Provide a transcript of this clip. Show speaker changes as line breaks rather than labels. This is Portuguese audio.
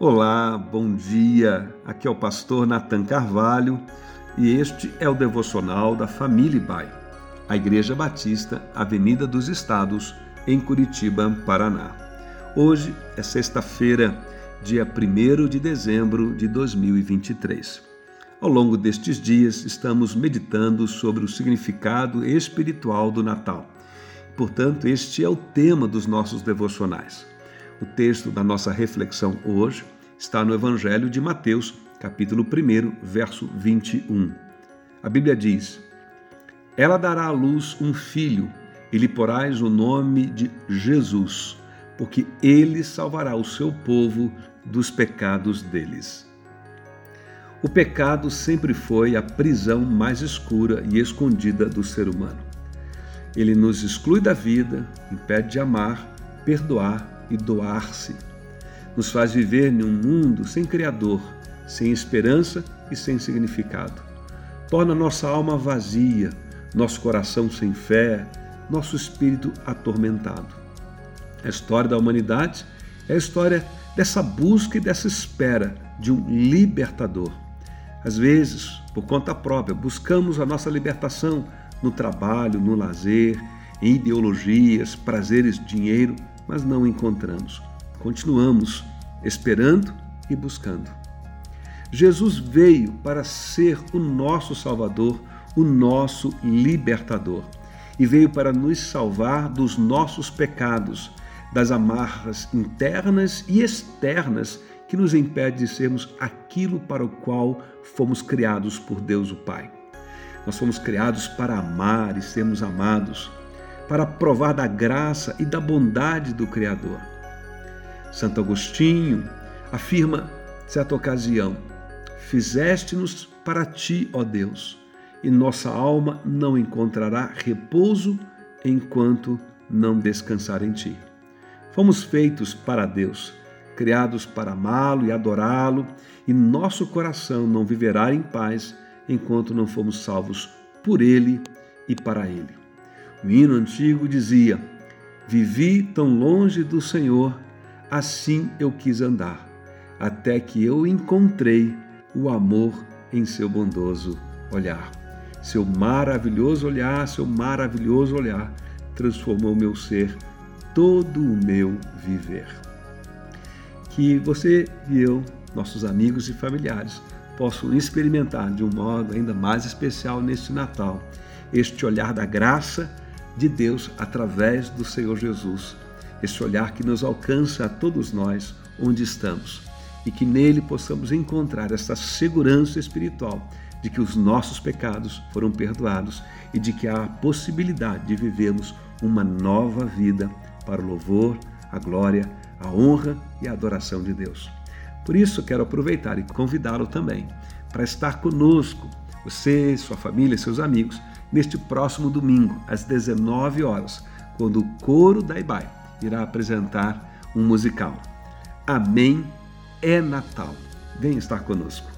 Olá, bom dia. Aqui é o pastor Nathan Carvalho e este é o devocional da Família Bai, a Igreja Batista, Avenida dos Estados, em Curitiba, Paraná. Hoje é sexta-feira, dia 1 de dezembro de 2023. Ao longo destes dias, estamos meditando sobre o significado espiritual do Natal. Portanto, este é o tema dos nossos devocionais. O texto da nossa reflexão hoje está no Evangelho de Mateus, capítulo 1, verso 21. A Bíblia diz: Ela dará à luz um filho, e lhe porás o nome de Jesus, porque ele salvará o seu povo dos pecados deles. O pecado sempre foi a prisão mais escura e escondida do ser humano. Ele nos exclui da vida, impede de amar, perdoar e doar-se. Nos faz viver em um mundo sem Criador, sem esperança e sem significado. Torna nossa alma vazia, nosso coração sem fé, nosso espírito atormentado. A história da humanidade é a história dessa busca e dessa espera de um libertador. Às vezes, por conta própria, buscamos a nossa libertação no trabalho, no lazer, em ideologias, prazeres, dinheiro mas não encontramos. Continuamos esperando e buscando. Jesus veio para ser o nosso Salvador, o nosso libertador, e veio para nos salvar dos nossos pecados, das amarras internas e externas que nos impede de sermos aquilo para o qual fomos criados por Deus o Pai. Nós fomos criados para amar e sermos amados para provar da graça e da bondade do Criador. Santo Agostinho afirma, certa ocasião, Fizeste-nos para ti, ó Deus, e nossa alma não encontrará repouso enquanto não descansar em ti. Fomos feitos para Deus, criados para amá-lo e adorá-lo, e nosso coração não viverá em paz enquanto não fomos salvos por ele e para ele. O hino antigo dizia: Vivi tão longe do Senhor, assim eu quis andar, até que eu encontrei o amor em seu bondoso olhar. Seu maravilhoso olhar, seu maravilhoso olhar transformou meu ser, todo o meu viver. Que você e eu, nossos amigos e familiares, possam experimentar de um modo ainda mais especial neste Natal este olhar da graça de Deus através do Senhor Jesus. Esse olhar que nos alcança a todos nós onde estamos e que nele possamos encontrar essa segurança espiritual de que os nossos pecados foram perdoados e de que há a possibilidade de vivermos uma nova vida para o louvor, a glória, a honra e a adoração de Deus. Por isso, quero aproveitar e convidá-lo também para estar conosco, você, sua família, seus amigos, neste próximo domingo, às 19 horas, quando o coro da IBAI irá apresentar um musical. Amém é Natal. Venha estar conosco.